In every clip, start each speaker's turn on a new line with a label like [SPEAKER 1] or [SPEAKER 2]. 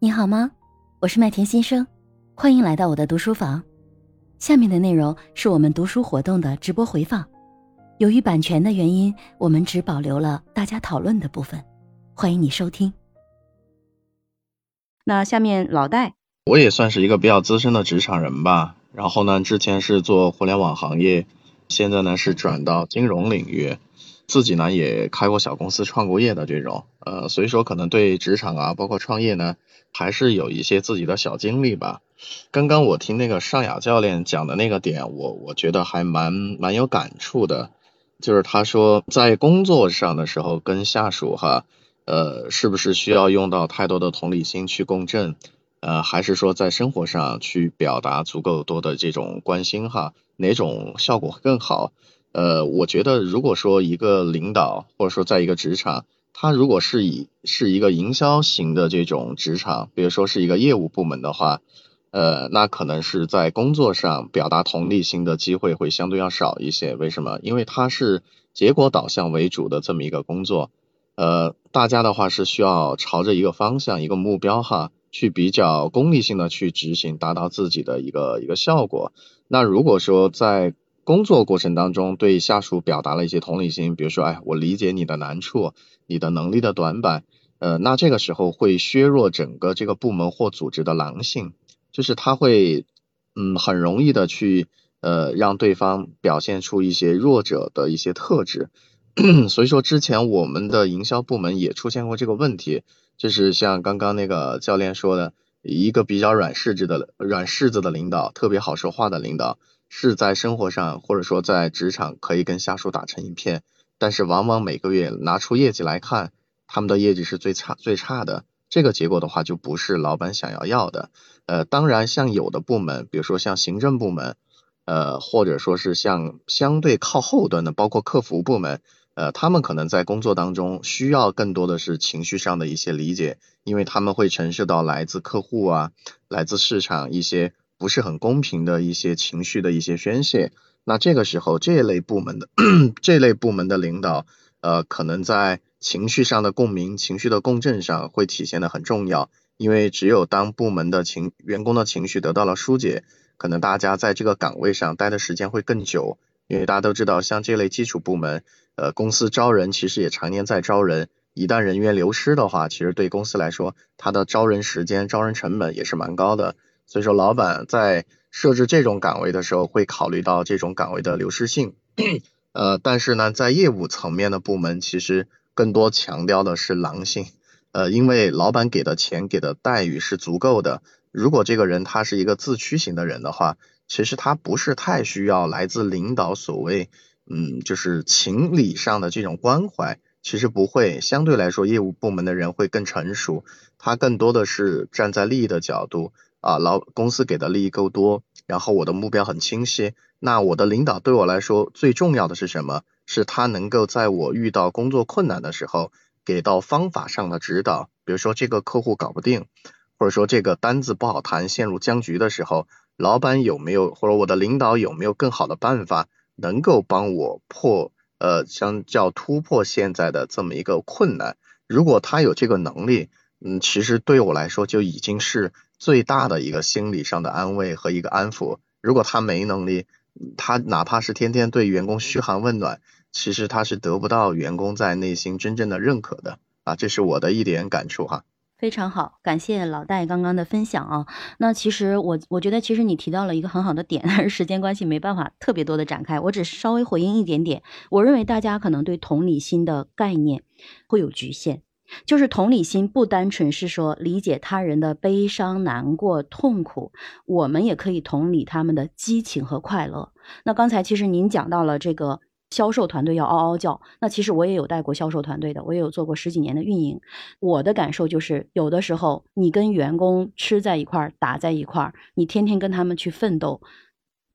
[SPEAKER 1] 你好吗？我是麦田新生，欢迎来到我的读书房。下面的内容是我们读书活动的直播回放，由于版权的原因，我们只保留了大家讨论的部分。欢迎你收听。
[SPEAKER 2] 那下面老戴，
[SPEAKER 3] 我也算是一个比较资深的职场人吧。然后呢，之前是做互联网行业，现在呢是转到金融领域。自己呢也开过小公司、创过业的这种，呃，所以说可能对职场啊，包括创业呢，还是有一些自己的小经历吧。刚刚我听那个尚雅教练讲的那个点，我我觉得还蛮蛮有感触的，就是他说在工作上的时候跟下属哈，呃，是不是需要用到太多的同理心去共振，呃，还是说在生活上去表达足够多的这种关心哈，哪种效果更好？呃，我觉得如果说一个领导或者说在一个职场，他如果是以是一个营销型的这种职场，比如说是一个业务部门的话，呃，那可能是在工作上表达同理心的机会会相对要少一些。为什么？因为它是结果导向为主的这么一个工作，呃，大家的话是需要朝着一个方向、一个目标哈，去比较功利性的去执行，达到自己的一个一个效果。那如果说在工作过程当中，对下属表达了一些同理心，比如说，哎，我理解你的难处，你的能力的短板，呃，那这个时候会削弱整个这个部门或组织的狼性，就是他会，嗯，很容易的去，呃，让对方表现出一些弱者的一些特质，所以说之前我们的营销部门也出现过这个问题，就是像刚刚那个教练说的，一个比较软柿子的软柿子的领导，特别好说话的领导。是在生活上或者说在职场可以跟下属打成一片，但是往往每个月拿出业绩来看，他们的业绩是最差最差的，这个结果的话就不是老板想要要的。呃，当然像有的部门，比如说像行政部门，呃，或者说是像相对靠后端的，包括客服部门，呃，他们可能在工作当中需要更多的是情绪上的一些理解，因为他们会承受到来自客户啊，来自市场一些。不是很公平的一些情绪的一些宣泄，那这个时候这类部门的 这类部门的领导，呃，可能在情绪上的共鸣、情绪的共振上会体现的很重要，因为只有当部门的情员工的情绪得到了疏解，可能大家在这个岗位上待的时间会更久，因为大家都知道，像这类基础部门，呃，公司招人其实也常年在招人，一旦人员流失的话，其实对公司来说，它的招人时间、招人成本也是蛮高的。所以说，老板在设置这种岗位的时候，会考虑到这种岗位的流失性。呃，但是呢，在业务层面的部门，其实更多强调的是狼性。呃，因为老板给的钱、给的待遇是足够的。如果这个人他是一个自驱型的人的话，其实他不是太需要来自领导所谓，嗯，就是情理上的这种关怀。其实不会，相对来说，业务部门的人会更成熟，他更多的是站在利益的角度。啊，老公司给的利益够多，然后我的目标很清晰。那我的领导对我来说最重要的是什么？是他能够在我遇到工作困难的时候，给到方法上的指导。比如说这个客户搞不定，或者说这个单子不好谈，陷入僵局的时候，老板有没有或者我的领导有没有更好的办法，能够帮我破呃，相叫突破现在的这么一个困难？如果他有这个能力，嗯，其实对我来说就已经是。最大的一个心理上的安慰和一个安抚，如果他没能力，他哪怕是天天对员工嘘寒问暖，其实他是得不到员工在内心真正的认可的啊，这是我的一点感触哈。
[SPEAKER 2] 非常好，感谢老戴刚刚的分享啊。那其实我我觉得其实你提到了一个很好的点，但 是时间关系没办法特别多的展开，我只是稍微回应一点点。我认为大家可能对同理心的概念会有局限。就是同理心，不单纯是说理解他人的悲伤、难过、痛苦，我们也可以同理他们的激情和快乐。那刚才其实您讲到了这个销售团队要嗷嗷叫，那其实我也有带过销售团队的，我也有做过十几年的运营。我的感受就是，有的时候你跟员工吃在一块儿，打在一块儿，你天天跟他们去奋斗。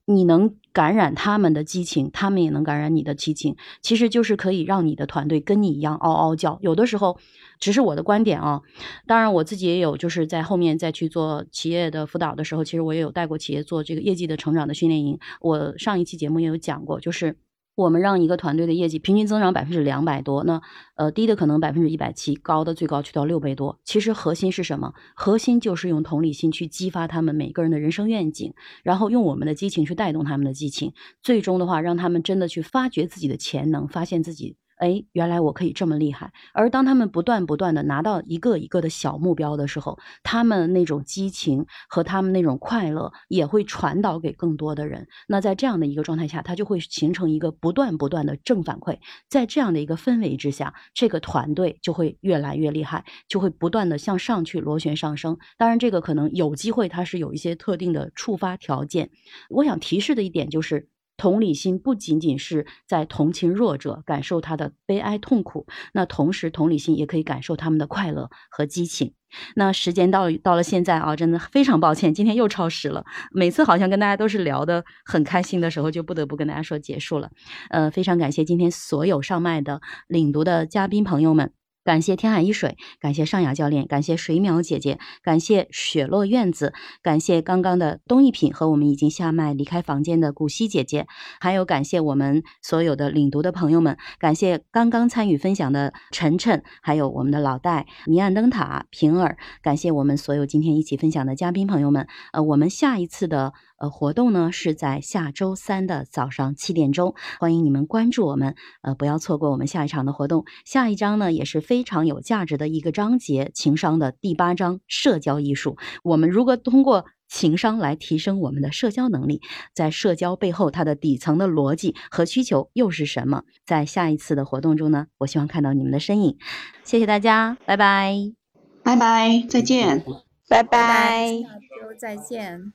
[SPEAKER 2] 你能感染他们的激情，他们也能感染你的激情，其实就是可以让你的团队跟你一样嗷嗷叫。有的时候，只是我的观点啊。当然，我自己也有，就是在后面再去做企业的辅导的时候，其实我也有带过企业做这个业绩的成长的训练营。我上一期节目也有讲过，就是我们让一个团队的业绩平均增长百分之两百多，那呃低的可能百分之一百七，高的最高去到六倍多。其实核心是什么？核心就是用同理心去激发他们每个人的人生愿景，然后用我们的激情去带动他们的激情，最终的话让他们真的去发掘自己的潜能，发现自己。哎，原来我可以这么厉害！而当他们不断不断的拿到一个一个的小目标的时候，他们那种激情和他们那种快乐也会传导给更多的人。那在这样的一个状态下，他就会形成一个不断不断的正反馈。在这样的一个氛围之下，这个团队就会越来越厉害，就会不断的向上去螺旋上升。当然，这个可能有机会，它是有一些特定的触发条件。我想提示的一点就是。同理心不仅仅是在同情弱者，感受他的悲哀痛苦，那同时同理心也可以感受他们的快乐和激情。那时间到到了现在啊，真的非常抱歉，今天又超时了。每次好像跟大家都是聊的很开心的时候，就不得不跟大家说结束了。呃，非常感谢今天所有上麦的领读的嘉宾朋友们。感谢天海一水，感谢尚雅教练，感谢水淼姐姐，感谢雪落院子，感谢刚刚的东一品和我们已经下麦离开房间的古希姐姐，还有感谢我们所有的领读的朋友们，感谢刚刚参与分享的晨晨，还有我们的老戴、迷暗灯塔、平儿，感谢我们所有今天一起分享的嘉宾朋友们。呃，我们下一次的。呃，活动呢是在下周三的早上七点钟，欢迎你们关注我们，呃，不要错过我们下一场的活动。下一章呢也是非常有价值的一个章节，情商的第八章社交艺术。我们如何通过情商来提升我们的社交能力？在社交背后，它的底层的逻辑和需求又是什么？在下一次的活动中呢，我希望看到你们的身影。谢谢大家，拜拜，
[SPEAKER 4] 拜拜，再见，
[SPEAKER 5] 拜拜，
[SPEAKER 6] 下周再见。